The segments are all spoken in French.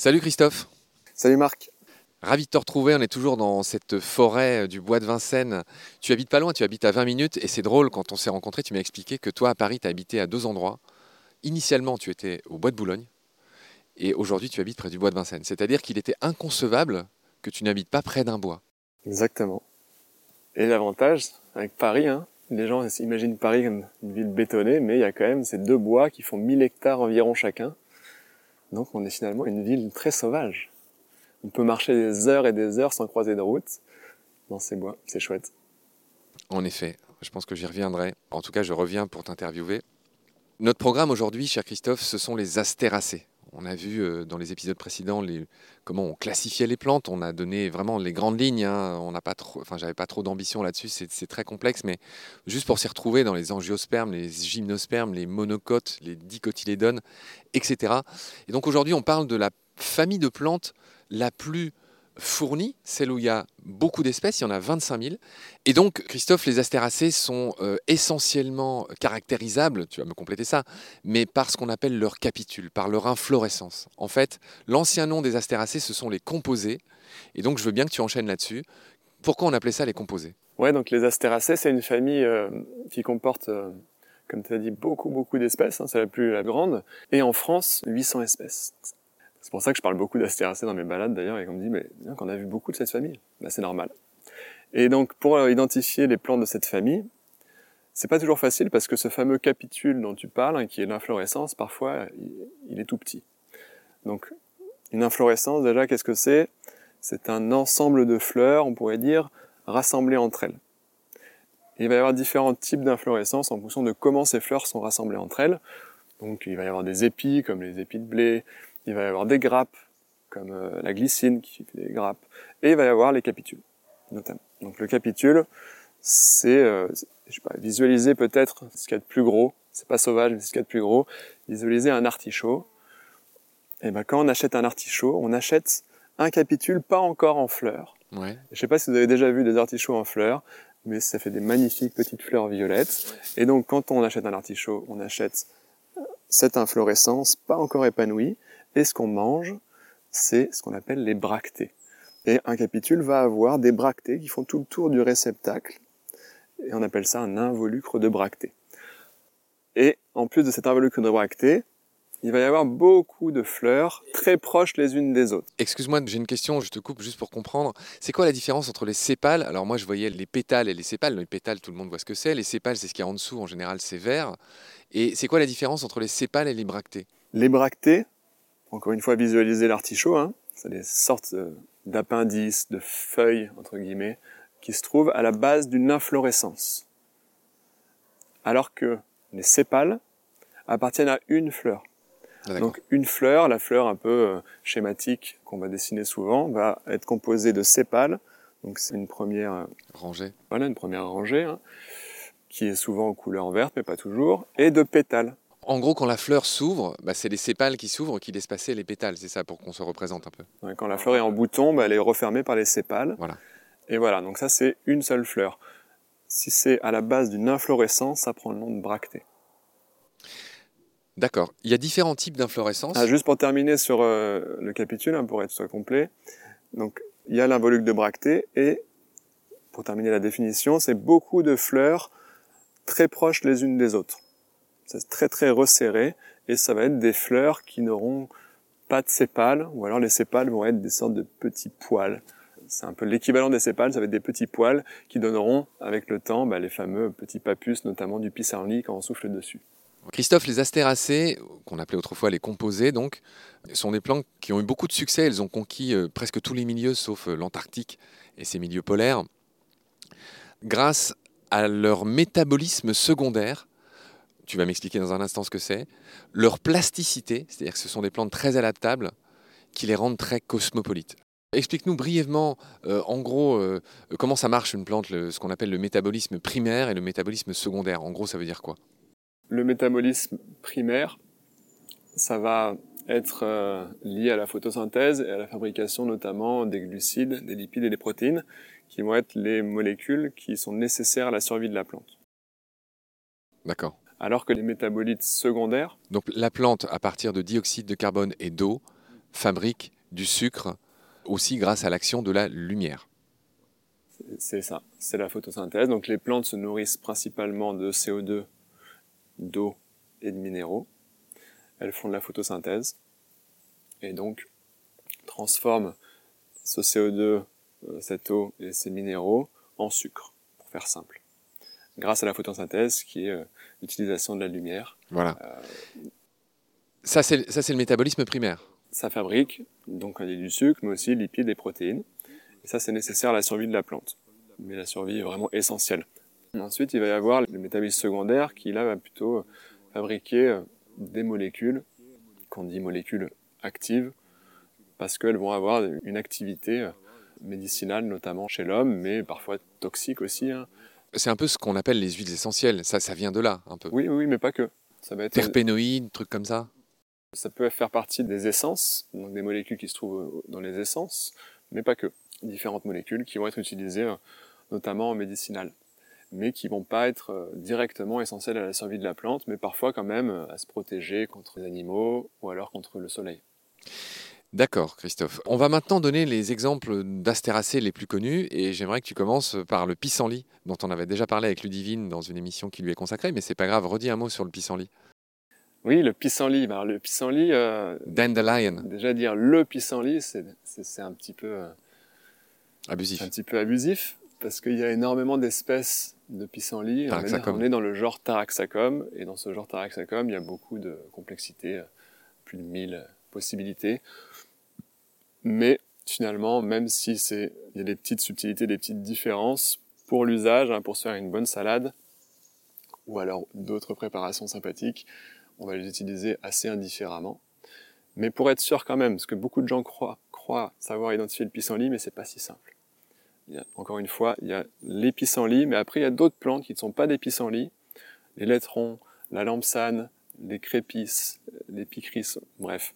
Salut Christophe. Salut Marc. Ravi de te retrouver, on est toujours dans cette forêt du bois de Vincennes. Tu habites pas loin, tu habites à 20 minutes et c'est drôle quand on s'est rencontrés, tu m'as expliqué que toi à Paris, tu as habité à deux endroits. Initialement, tu étais au bois de Boulogne et aujourd'hui tu habites près du bois de Vincennes. C'est-à-dire qu'il était inconcevable que tu n'habites pas près d'un bois. Exactement. Et l'avantage avec Paris, hein, les gens imaginent Paris comme une ville bétonnée, mais il y a quand même ces deux bois qui font 1000 hectares environ chacun. Donc on est finalement une ville très sauvage. On peut marcher des heures et des heures sans croiser de route dans ces bois. C'est chouette. En effet, je pense que j'y reviendrai. En tout cas, je reviens pour t'interviewer. Notre programme aujourd'hui, cher Christophe, ce sont les astéracées. On a vu euh, dans les épisodes précédents comment on classifiait les plantes. On a donné vraiment les grandes lignes. Hein. On n'a pas trop, enfin, j'avais pas trop d'ambition là-dessus. C'est très complexe, mais juste pour s'y retrouver dans les angiospermes, les gymnospermes, les monocotes, les dicotylédones, etc. Et donc aujourd'hui, on parle de la famille de plantes la plus fournie, celle où il y a beaucoup d'espèces, il y en a 25 000. Et donc, Christophe, les astéracées sont euh, essentiellement caractérisables, tu vas me compléter ça, mais par ce qu'on appelle leur capitule, par leur inflorescence. En fait, l'ancien nom des astéracées, ce sont les composés. Et donc, je veux bien que tu enchaînes là-dessus. Pourquoi on appelait ça les composés? Ouais, donc les astéracées, c'est une famille euh, qui comporte, euh, comme tu as dit, beaucoup, beaucoup d'espèces. Hein, c'est la plus grande. Et en France, 800 espèces. Pour ça que je parle beaucoup d'astéracées dans mes balades d'ailleurs, et qu'on me dit, mais bien qu'on a vu beaucoup de cette famille. Bah, c'est normal. Et donc, pour identifier les plantes de cette famille, c'est pas toujours facile parce que ce fameux capitule dont tu parles, hein, qui est l'inflorescence, parfois, il, est tout petit. Donc, une inflorescence, déjà, qu'est-ce que c'est? C'est un ensemble de fleurs, on pourrait dire, rassemblées entre elles. il va y avoir différents types d'inflorescences en fonction de comment ces fleurs sont rassemblées entre elles. Donc, il va y avoir des épis, comme les épis de blé, il va y avoir des grappes, comme euh, la glycine qui fait des grappes, et il va y avoir les capitules, notamment. Donc le capitule, c'est, euh, je sais pas, visualiser peut-être ce qu'il y a de plus gros, c'est pas sauvage, mais ce qu'il y a de plus gros, visualiser un artichaut. Et ben quand on achète un artichaut, on achète un capitule pas encore en fleurs. Ouais. Je sais pas si vous avez déjà vu des artichauts en fleurs, mais ça fait des magnifiques petites fleurs violettes. Et donc quand on achète un artichaut, on achète cette inflorescence pas encore épanouie, et ce qu'on mange, c'est ce qu'on appelle les bractées. Et un capitule va avoir des bractées qui font tout le tour du réceptacle. Et on appelle ça un involucre de bractées. Et en plus de cet involucre de bractées, il va y avoir beaucoup de fleurs très proches les unes des autres. Excuse-moi, j'ai une question, je te coupe juste pour comprendre. C'est quoi la différence entre les sépales? Alors moi je voyais les pétales et les sépales. Les pétales, tout le monde voit ce que c'est. Les sépales, c'est ce qui est en dessous, en général c'est vert. Et c'est quoi la différence entre les sépales et les bractées? Les bractées, encore une fois, visualiser l'artichaut. Hein. C'est des sortes euh, d'appendices, de feuilles, entre guillemets, qui se trouvent à la base d'une inflorescence. Alors que les sépales appartiennent à une fleur. Ah, Donc une fleur, la fleur un peu euh, schématique qu'on va dessiner souvent, va être composée de sépales. Donc c'est une première euh, rangée. Voilà, une première rangée, hein, qui est souvent en couleur verte, mais pas toujours, et de pétales. En gros, quand la fleur s'ouvre, bah, c'est les sépales qui s'ouvrent qui laissent passer les pétales. C'est ça pour qu'on se représente un peu. quand la fleur est en bouton, bah, elle est refermée par les sépales. Voilà. Et voilà, donc ça c'est une seule fleur. Si c'est à la base d'une inflorescence, ça prend le nom de bractée. D'accord. Il y a différents types d'inflorescences. Ah, juste pour terminer sur euh, le capitule, hein, pour être soit complet. Donc, il y a l'involucre de bractée et, pour terminer la définition, c'est beaucoup de fleurs très proches les unes des autres. C'est très très resserré et ça va être des fleurs qui n'auront pas de sépales ou alors les sépales vont être des sortes de petits poils. C'est un peu l'équivalent des sépales, ça va être des petits poils qui donneront avec le temps bah, les fameux petits papus, notamment du pissenlit quand on souffle dessus. Christophe, les astéracées, qu'on appelait autrefois les composés, donc, sont des plantes qui ont eu beaucoup de succès. Elles ont conquis euh, presque tous les milieux, sauf euh, l'Antarctique et ses milieux polaires, grâce à leur métabolisme secondaire, tu vas m'expliquer dans un instant ce que c'est, leur plasticité, c'est-à-dire que ce sont des plantes très adaptables qui les rendent très cosmopolites. Explique-nous brièvement, euh, en gros, euh, comment ça marche une plante, ce qu'on appelle le métabolisme primaire et le métabolisme secondaire. En gros, ça veut dire quoi? Le métabolisme primaire, ça va être euh, lié à la photosynthèse et à la fabrication notamment des glucides, des lipides et des protéines, qui vont être les molécules qui sont nécessaires à la survie de la plante. D'accord alors que les métabolites secondaires... Donc la plante, à partir de dioxyde de carbone et d'eau, fabriquent du sucre aussi grâce à l'action de la lumière. C'est ça, c'est la photosynthèse. Donc les plantes se nourrissent principalement de CO2, d'eau et de minéraux. Elles font de la photosynthèse et donc transforment ce CO2, euh, cette eau et ces minéraux en sucre, pour faire simple. Grâce à la photosynthèse qui est euh, l'utilisation de la lumière. Voilà. Euh, ça, c'est le métabolisme primaire. Ça fabrique donc du sucre, mais aussi lipides et protéines. Et ça, c'est nécessaire à la survie de la plante. Mais la survie est vraiment essentielle. Ensuite, il va y avoir le métabolisme secondaire qui, là, va plutôt fabriquer des molécules, qu'on dit molécules actives, parce qu'elles vont avoir une activité médicinale, notamment chez l'homme, mais parfois toxique aussi. Hein. C'est un peu ce qu'on appelle les huiles essentielles. Ça, ça vient de là, un peu. Oui, oui, mais pas que. Ça va être terpénoïdes, trucs comme ça. Ça peut faire partie des essences, donc des molécules qui se trouvent dans les essences, mais pas que. Différentes molécules qui vont être utilisées euh, notamment en médicinal, mais qui vont pas être euh, directement essentielles à la survie de la plante, mais parfois quand même euh, à se protéger contre les animaux ou alors contre le soleil. D'accord, Christophe. On va maintenant donner les exemples d'astéracées les plus connus et j'aimerais que tu commences par le pissenlit, dont on avait déjà parlé avec Ludivine dans une émission qui lui est consacrée, mais c'est pas grave, redis un mot sur le pissenlit. Oui, le pissenlit. Ben, le pissenlit. Euh, Dandelion. Déjà dire le pissenlit, c'est un petit peu. Euh, abusif. Un petit peu abusif, parce qu'il y a énormément d'espèces de pissenlit. On, est dans le genre Taraxacum, et dans ce genre Taraxacum, il y a beaucoup de complexité, euh, plus de 1000 possibilités. Mais finalement, même si il y a des petites subtilités, des petites différences, pour l'usage, hein, pour se faire une bonne salade, ou alors d'autres préparations sympathiques, on va les utiliser assez indifféremment. Mais pour être sûr quand même, parce que beaucoup de gens croient, croient savoir identifier le pissenlit, mais c'est pas si simple. encore une fois, il y a les pissenlits, mais après il y a d'autres plantes qui ne sont pas des pissenlits, les lettrons, la lampsane, les crépisses, les picris, bref,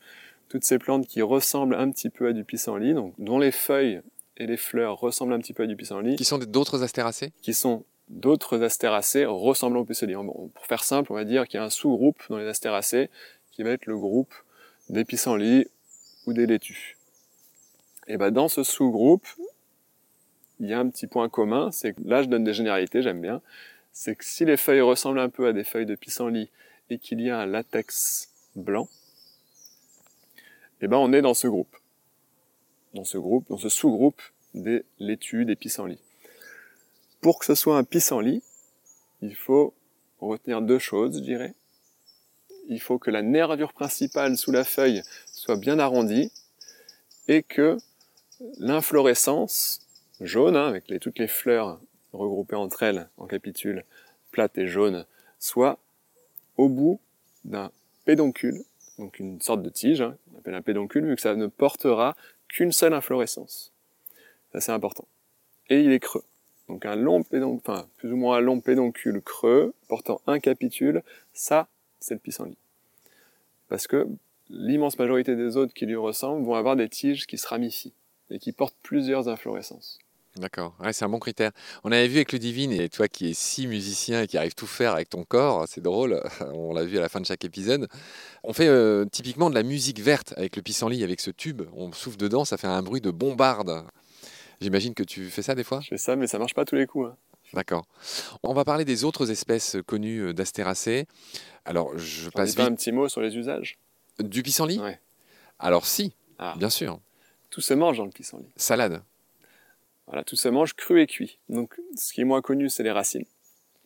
toutes ces plantes qui ressemblent un petit peu à du pissenlit, donc dont les feuilles et les fleurs ressemblent un petit peu à du pissenlit. Qui sont d'autres astéracées? Qui sont d'autres astéracées ressemblant au pissenlit. pour faire simple, on va dire qu'il y a un sous-groupe dans les astéracées qui va être le groupe des pissenlits ou des laitues. Et ben dans ce sous-groupe, il y a un petit point commun, c'est que là je donne des généralités, j'aime bien, c'est que si les feuilles ressemblent un peu à des feuilles de pissenlit et qu'il y a un latex blanc, eh ben on est dans ce groupe. Dans ce groupe, dans ce sous-groupe des laitues, des pissenlits. Pour que ce soit un pissenlit, il faut retenir deux choses, je dirais. Il faut que la nervure principale sous la feuille soit bien arrondie et que l'inflorescence jaune, hein, avec toutes les fleurs regroupées entre elles en capitules plates et jaunes, soit au bout d'un pédoncule donc une sorte de tige, hein, on appelle un pédoncule, vu que ça ne portera qu'une seule inflorescence. Ça c'est important. Et il est creux. Donc un long pédoncule, enfin plus ou moins un long pédoncule creux, portant un capitule, ça c'est le pissenlit. Parce que l'immense majorité des autres qui lui ressemblent vont avoir des tiges qui se ramifient et qui portent plusieurs inflorescences. D'accord, c'est un bon critère. On avait vu avec Ludivine, et toi qui es si musicien et qui arrive tout faire avec ton corps, c'est drôle, on l'a vu à la fin de chaque épisode. On fait euh, typiquement de la musique verte avec le pissenlit, avec ce tube, on souffle dedans, ça fait un bruit de bombarde. J'imagine que tu fais ça des fois? Je fais ça, mais ça marche pas tous les coups. Hein. D'accord. On va parler des autres espèces connues euh, d'astéracées. Alors, je passe vite. un petit mot sur les usages? Du pissenlit? Ouais. Alors, si, ah. bien sûr. Tout se mange dans le pissenlit. Salade voilà, tout se mange cru et cuit. Donc, ce qui est moins connu, c'est les racines.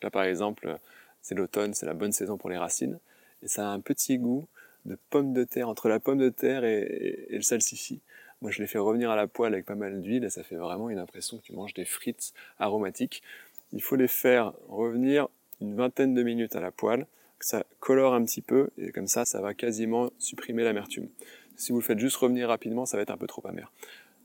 Là, par exemple, c'est l'automne, c'est la bonne saison pour les racines. Et ça a un petit goût de pomme de terre, entre la pomme de terre et, le salsifis. Moi, je les fais revenir à la poêle avec pas mal d'huile et ça fait vraiment une impression que tu manges des frites aromatiques. Il faut les faire revenir une vingtaine de minutes à la poêle, que ça colore un petit peu et comme ça, ça va quasiment supprimer l'amertume. Si vous le faites juste revenir rapidement, ça va être un peu trop amer.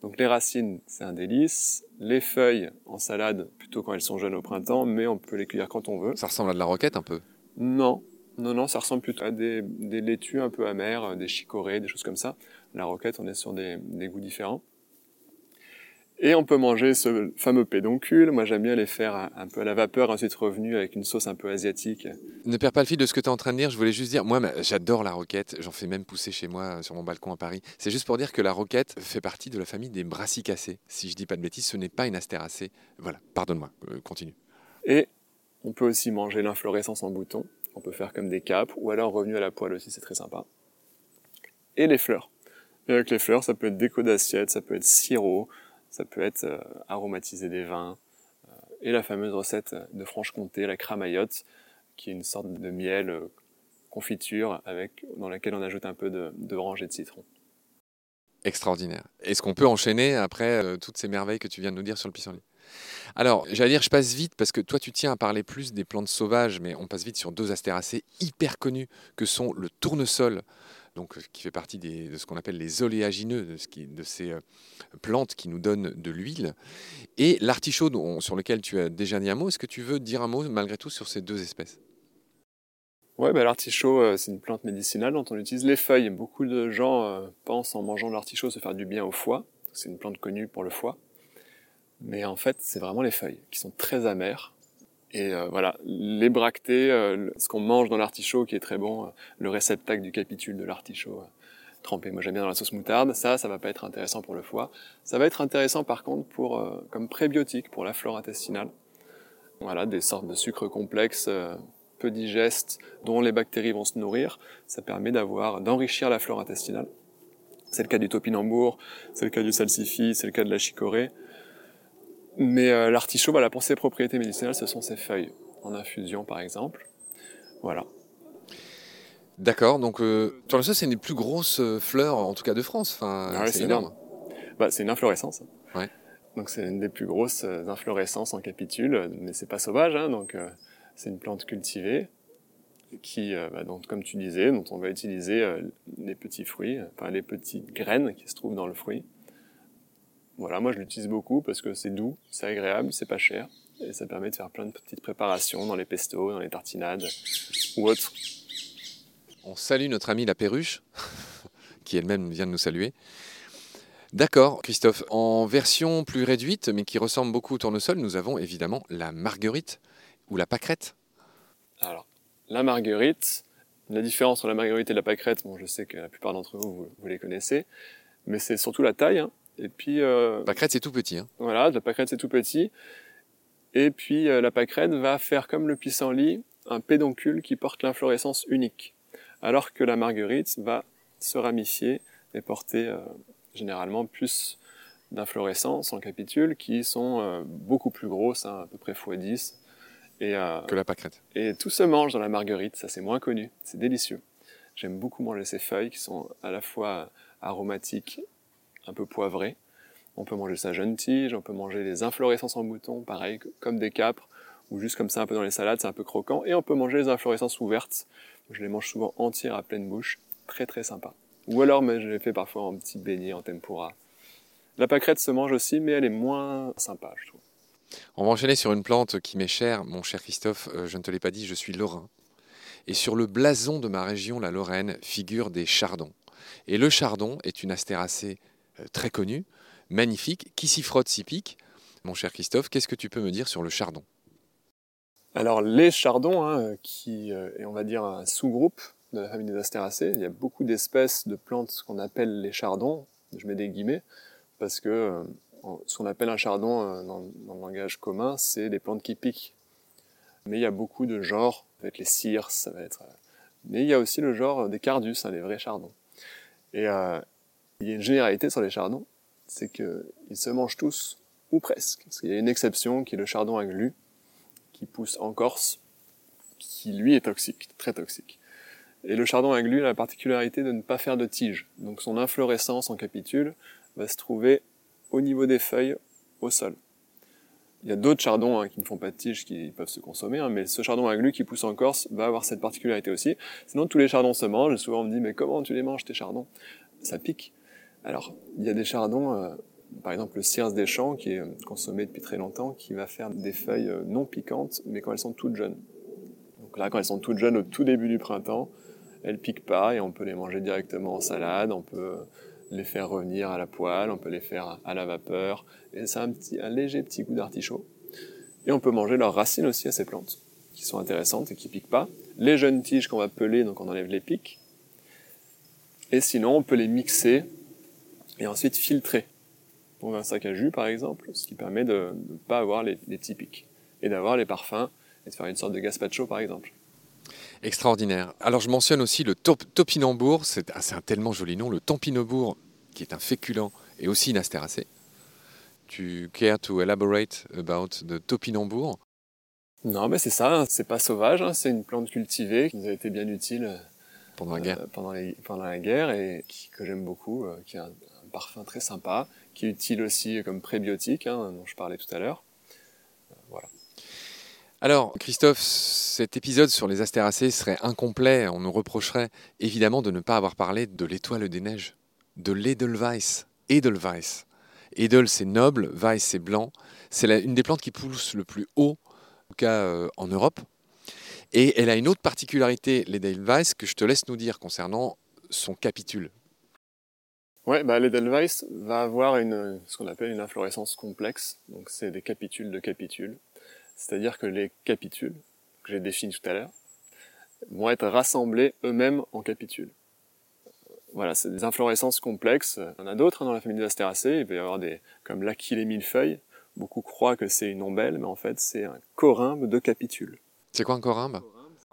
Donc les racines, c'est un délice. Les feuilles en salade, plutôt quand elles sont jeunes au printemps, mais on peut les cueillir quand on veut. Ça ressemble à de la roquette un peu? Non, non, non, ça ressemble plutôt à des, laitues un peu amères, des chicorées, des choses comme ça. La roquette, on est sur des, goûts différents. Et on peut manger ce fameux pédoncule. Moi, j'aime bien les faire un peu à la vapeur, ensuite revenu avec une sauce un peu asiatique. Ne perds pas le fil de ce que tu es en train de dire. Je voulais juste dire, moi, j'adore la roquette. J'en fais même pousser chez moi euh, sur mon balcon à Paris. C'est juste pour dire que la roquette fait partie de la famille des brassicacées. Si je dis pas de bêtises, ce n'est pas une astéracée. Voilà, pardonne-moi, euh, continue. Et on peut aussi manger l'inflorescence en bouton. On peut faire comme des capes ou alors revenu à la poêle aussi, c'est très sympa. Et les fleurs. Et avec les fleurs, ça peut être déco d'assiette, ça peut être sirop, ça peut être euh, aromatiser des vins. Euh, et la fameuse recette de Franche-Comté, la cramaillotte, qui est une sorte de miel euh, confiture avec, dans laquelle on ajoute un peu de, et de citron. Extraordinaire. Est-ce qu'on peut enchaîner après toutes ces merveilles que tu viens de nous dire sur le pissenlit? Alors, j'allais dire, je passe vite parce que toi, tu tiens à parler plus des plantes sauvages, mais on passe vite sur deux astéracées hyper connues que sont le tournesol donc, euh, qui fait partie de ce qu'on appelle les oléagineux, de, ces euh, plantes qui nous donnent de l'huile, et l'artichaut sur lequel tu as déjà dit un mot. Est-ce que tu veux dire un mot malgré tout sur ces deux espèces? Ouais, bah, l'artichaut, euh, c'est une plante médicinale dont on utilise les feuilles. Beaucoup de gens pensent en mangeant de l'artichaut se faire du bien au foie. C'est une plante connue pour le foie. Mais en fait, c'est vraiment les feuilles qui sont très amères et euh, voilà, les bractées, euh, ce qu'on mange dans l'artichaut qui est très bon, euh, le réceptacle du capitule de l'artichaut trempé. Moi j'aime bien dans la sauce moutarde. Ça, ça va pas être intéressant pour le foie. Ça va être intéressant par contre pour comme prébiotique pour la flore intestinale. Voilà, des sortes de sucres complexes peu digestes dont les bactéries vont se nourrir. Ça permet d'avoir d'enrichir la flore intestinale. C'est le cas du topinambour, c'est le cas du salsifis, c'est le cas de la chicorée. Mais euh, l'artichaut, voilà, pour ses propriétés médicinales, ce sont ses feuilles, en infusion par exemple. Voilà. D'accord, donc euh, c'est une des plus grosses euh, fleurs, en tout cas de France. Enfin, ah c'est énorme. Bah, c'est une inflorescence. Ouais. Donc c'est une des plus grosses inflorescences en capitule, mais c'est pas sauvage, hein, donc c'est une plante cultivée qui, bah, donc, comme tu disais, dont on va utiliser les petits fruits, enfin les petites graines qui se trouvent dans le fruit voilà, moi je l'utilise beaucoup parce que c'est doux, c'est agréable, c'est pas cher et ça permet de faire plein de petites préparations dans les pestos, dans les tartinades ou autres. On salue notre amie la perruche, qui elle-même vient de nous saluer. D'accord, Christophe. En version plus réduite, mais qui ressemble beaucoup au tournesol, nous avons évidemment la marguerite ou la pâquerette. Alors, la marguerite, la différence entre la marguerite et la pâquerette, bon, je sais que la plupart d'entre vous, vous, les connaissez, mais c'est surtout la taille. Hein. Et puis. Euh, pâquerette, c'est tout petit. Hein. Voilà, la pâquerette, c'est tout petit. Et puis euh, la pâquerette va faire comme le pissenlit, un pédoncule qui porte l'inflorescence unique. Alors que la marguerite va se ramifier et porter euh, généralement plus d'inflorescences en capitules qui sont beaucoup plus grosses, hein, à peu près x10. Et, que la pâquerette. Et tout se mange dans la marguerite, ça c'est moins connu, c'est délicieux. J'aime beaucoup manger ces feuilles qui sont à la fois aromatiques un peu poivré. On peut manger sa jeune tige, on peut manger les inflorescences en bouton, pareil, comme des capres, ou juste comme ça un peu dans les salades, c'est un peu croquant. Et on peut manger les inflorescences ouvertes. Je les mange souvent entières à pleine bouche, très très sympa. Ou alors, mais je les fais parfois en petit beignet, en tempura. La pâquerette se mange aussi, mais elle est moins sympa, je trouve. On va enchaîner sur une plante qui m'est chère, mon cher Christophe. Euh, je ne te l'ai pas dit, je suis lorrain. Et sur le blason de ma région, la Lorraine, figurent des chardons. Et le chardon est une astéracée très connu, magnifique, qui s'y frotte, s'y pique. Mon cher Christophe, qu'est-ce que tu peux me dire sur le chardon? Alors les chardons, hein, qui euh, est on va dire un sous-groupe de la famille des astéracées, il y a beaucoup d'espèces de plantes qu'on appelle les chardons, je mets des guillemets, parce que euh, ce qu'on appelle un chardon dans, le langage commun, c'est des plantes qui piquent. Mais il y a beaucoup de genres, ça va être les circes, ça va être... Mais il y a aussi le genre des cardus, hein, les vrais chardons. Et il y a une généralité sur les chardons, c'est qu'ils se mangent tous, ou presque. Parce qu'il y a une exception qui est le chardon à glu, qui pousse en Corse, qui lui est toxique, très toxique. Et le chardon à glu a la particularité de ne pas faire de tige. Donc son inflorescence en capitule va se trouver au niveau des feuilles, au sol. Il y a d'autres chardons hein, qui ne font pas de tige qui peuvent se consommer, hein, mais ce chardon à glu qui pousse en Corse va avoir cette particularité aussi. Sinon, tous les chardons se mangent, souvent on me dit, mais comment tu les manges tes chardons? Ça pique. Alors, il y a des chardons, euh, par exemple le circe des champs, qui est consommé depuis très longtemps, qui va faire des feuilles euh, non piquantes, mais quand elles sont toutes jeunes. Donc là, quand elles sont toutes jeunes au tout début du printemps, elles piquent pas et on peut les manger directement en salade, on peut les faire revenir à la poêle, on peut les faire à la vapeur, et ça a un, un léger petit goût d'artichaut. Et on peut manger leurs racines aussi à ces plantes, qui sont intéressantes et qui piquent pas. Les jeunes tiges qu'on va peler, donc on enlève les pics. Et sinon, on peut les mixer et ensuite filtrer. Dans un sac à jus, par exemple, ce qui permet de ne pas avoir les, les petits pics. Et d'avoir les parfums, et de faire une sorte de gazpacho, par exemple. Extraordinaire. Alors je mentionne aussi le top, topinambour, c'est ah, un tellement joli nom, le tampinambour, qui est un féculent et aussi une astéracée. Tu care to elaborate about the topinambour? Non, mais c'est ça, hein, c'est pas sauvage, hein, c'est une plante cultivée qui nous a été bien utile euh, pendant la guerre pendant, les- pendant la guerre et qui- que j'aime beaucoup, euh, qui un parfum très sympa, qui est utile aussi comme prébiotique, hein, dont je parlais tout à l'heure. Alors, Christophe, cet épisode sur les astéracées serait incomplet. On nous reprocherait évidemment de ne pas avoir parlé de l'étoile des neiges, de l'Edelweiss. Edelweiss. Edel, c'est noble, Weiss, c'est blanc. C'est une des plantes qui pousse le plus haut, en cas euh, en Europe. Et elle a une autre particularité, l'Edelweiss, que je te laisse nous dire concernant son capitule. Ouais, bah, l'Edelweiss va avoir une, ce qu'on appelle une inflorescence complexe. Donc, c'est des capitules de capitules. C'est-à-dire que les capitules, que j'ai définis tout à l'heure, vont être rassemblés eux-mêmes en capitules. Voilà, c'est des inflorescences complexes. Il y en a d'autres hein, dans la famille des astéracées. Il peut y avoir des, comme l'achillée millefeuille. Beaucoup croient que c'est une ombelle, mais en fait, c'est un corymbe de capitules. C'est quoi un corymbe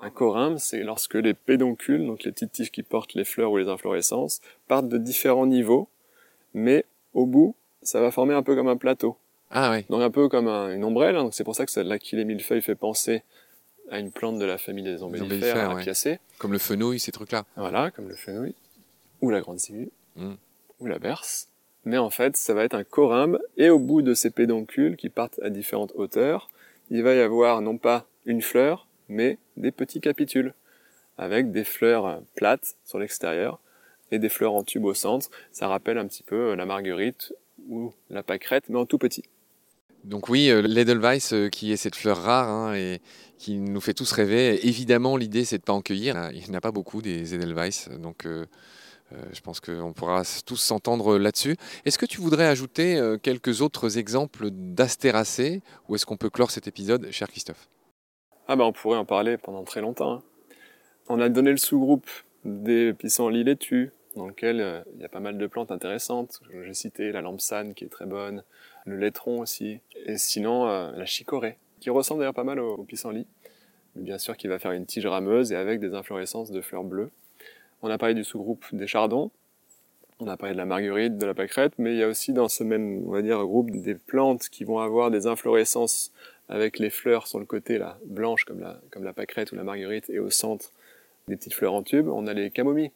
Un corymbe, c'est lorsque les pédoncules, donc les petites tiges qui portent les fleurs ou les inflorescences, partent de différents niveaux, mais au bout, ça va former un peu comme un plateau. Ah oui. Donc un peu comme un- une ombrelle, hein. donc c'est pour ça que millefeuille fait penser à une plante de la famille des ombellifères, ouais. Comme le fenouil, ces trucs-là. Voilà, comme le fenouil, ou la grande ciguë, Mm. ou la berce. Mais en fait, ça va être un corymbe, et au bout de ces pédoncules qui partent à différentes hauteurs, il va y avoir non pas une fleur, mais des petits capitules, avec des fleurs euh, plates sur l'extérieur, et des fleurs en tube au centre. Ça rappelle un petit peu euh, la marguerite ou la pâquerette, mais en tout petit. Donc oui, euh, l'Edelweiss, euh, qui est cette fleur rare hein, et qui nous fait tous rêver. Évidemment, l'idée, c'est de ne pas en cueillir. Euh, Il n'y en a pas beaucoup des Edelweiss, donc euh, euh, je pense qu'on pourra tous s'entendre là-dessus. Est-ce que tu voudrais ajouter euh, quelques autres exemples d'astéracées ou est-ce qu'on peut clore cet épisode, cher Christophe? Ah bah on pourrait en parler pendant très longtemps. hein. On a donné le sous-groupe des pissenlits laitues, dans lequel euh, il y a pas mal de plantes intéressantes. J'ai cité la lampsane qui est très bonne, le laitron aussi, et sinon euh, la chicorée, qui ressemble d'ailleurs pas mal au, au pissenlit, mais bien sûr qui va faire une tige rameuse et avec des inflorescences de fleurs bleues. On a parlé du sous-groupe des chardons, on a parlé de la marguerite, de la pâquerette, mais il y a aussi dans ce même, on va dire, groupe des plantes qui vont avoir des inflorescences avec les fleurs sur le côté là, blanches comme la, comme la pâquerette ou la marguerite, et au centre des petites fleurs en tube, on a les camomilles.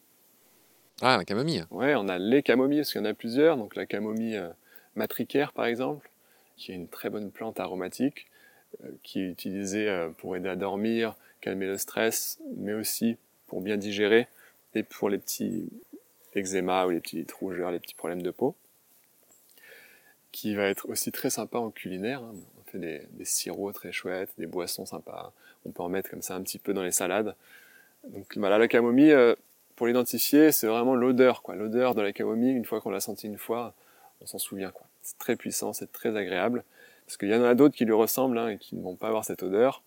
Ah, la camomille. Ouais, on a les camomilles, parce qu'il y en a plusieurs, donc la camomille euh, matricaire par exemple, qui est une très bonne plante aromatique, euh, qui est utilisée euh, pour aider à dormir, calmer le stress, mais aussi pour bien digérer, et pour les petits eczémas ou les petites rougeurs, les petits problèmes de peau, qui va être aussi très sympa en culinaire. hein. On fait des, sirops très chouettes, des boissons sympas. On peut en mettre comme ça un petit peu dans les salades. Donc voilà, la camomille, euh, pour l'identifier, c'est vraiment l'odeur, quoi. L'odeur de la camomille, une fois qu'on l'a senti une fois, on s'en souvient, quoi. C'est très puissant, c'est très agréable. Parce qu'il y en a d'autres qui lui ressemblent hein, et qui ne vont pas avoir cette odeur.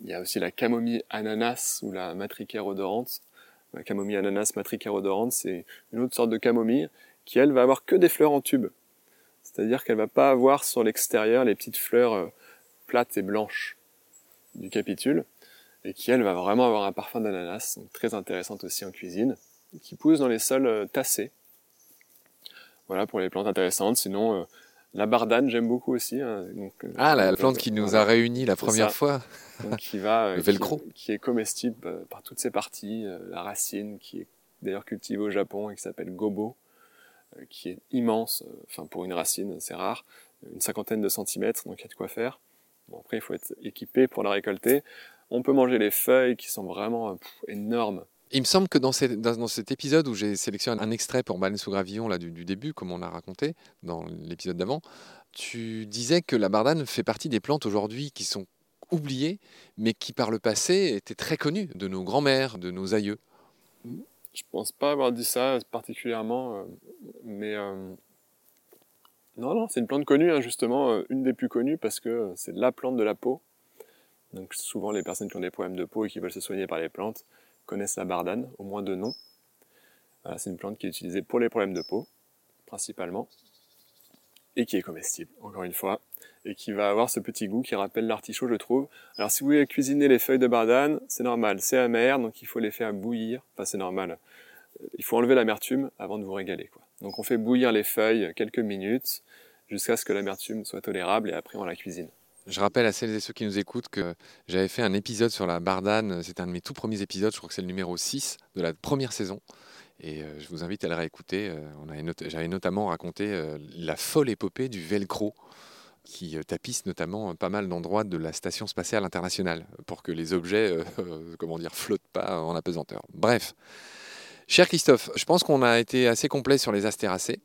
Il y a aussi la camomille ananas ou la matricaire odorante. La camomille ananas matricaire odorante, c'est une autre sorte de camomille qui, elle, va avoir que des fleurs en tube. C'est-à-dire qu'elle va pas avoir sur l'extérieur les petites fleurs euh, plates et blanches du capitule et qui, elle, va vraiment avoir un parfum d'ananas, donc très intéressante aussi en cuisine, qui pousse dans les sols euh, tassés. Voilà pour les plantes intéressantes. Sinon, euh, la bardane, j'aime beaucoup aussi. hein. Donc, euh, Ah, la euh, plante qui nous a réunis la première ça. fois. Donc, qui va, euh, Le velcro. Qui, qui est comestible euh, par toutes ses parties. euh, la racine, qui est d'ailleurs cultivée au Japon et qui s'appelle gobo, euh, qui est immense. euh, Enfin, pour une racine, c'est rare. Une cinquantaine de centimètres, donc il y a de quoi faire. Bon, après, il faut être équipé pour la récolter. On peut manger les feuilles qui sont vraiment euh, pff, énormes. Il me semble que dans, cet épisode où j'ai sélectionné un extrait pour Baleine sous gravillon là, du, début, comme on l'a raconté dans l'épisode d'avant, tu disais que la bardane fait partie des plantes aujourd'hui qui sont oubliées, mais qui par le passé étaient très connues de nos grands-mères, de nos aïeux. Je pense pas avoir dit ça particulièrement, mais non, non, c'est une plante connue, hein, justement, une des plus connues parce que c'est la plante de la peau. Donc souvent, les personnes qui ont des problèmes de peau et qui veulent se soigner par les plantes connaissent la bardane, au moins de nom. c'est une plante qui est utilisée pour les problèmes de peau, principalement, et qui est comestible, encore une fois, et qui va avoir ce petit goût qui rappelle l'artichaut, je trouve. Alors si vous voulez cuisiner les feuilles de bardane, c'est normal, c'est amer, donc il faut les faire bouillir, enfin c'est normal. Il faut enlever l'amertume avant de vous régaler. Donc on fait bouillir les feuilles quelques minutes jusqu'à ce que l'amertume soit tolérable et après on la cuisine. Je rappelle à celles et ceux qui nous écoutent que j'avais fait un épisode sur la bardane, c'est un de mes tout premiers épisodes, je crois que c'est le numéro 6 de la première saison. Et euh, je vous invite à le réécouter. Euh, j'avais notamment raconté euh, la folle épopée du velcro qui tapisse notamment pas mal d'endroits de la station spatiale internationale pour que les objets, flottent pas en apesanteur. Bref, cher Christophe, je pense qu'on a été assez complet sur les astéracées.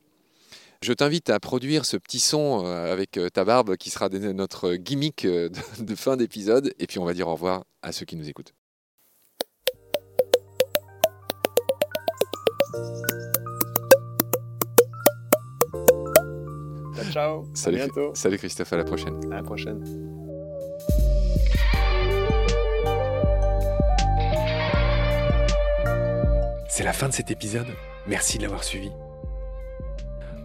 Je t'invite à produire ce petit son avec ta barbe qui sera notre gimmick de fin d'épisode et puis on va dire au revoir à ceux qui nous écoutent. Ciao, Salut, à bientôt. Salut Christophe, à la prochaine. À la prochaine. C'est la fin de cet épisode. Merci de l'avoir suivi.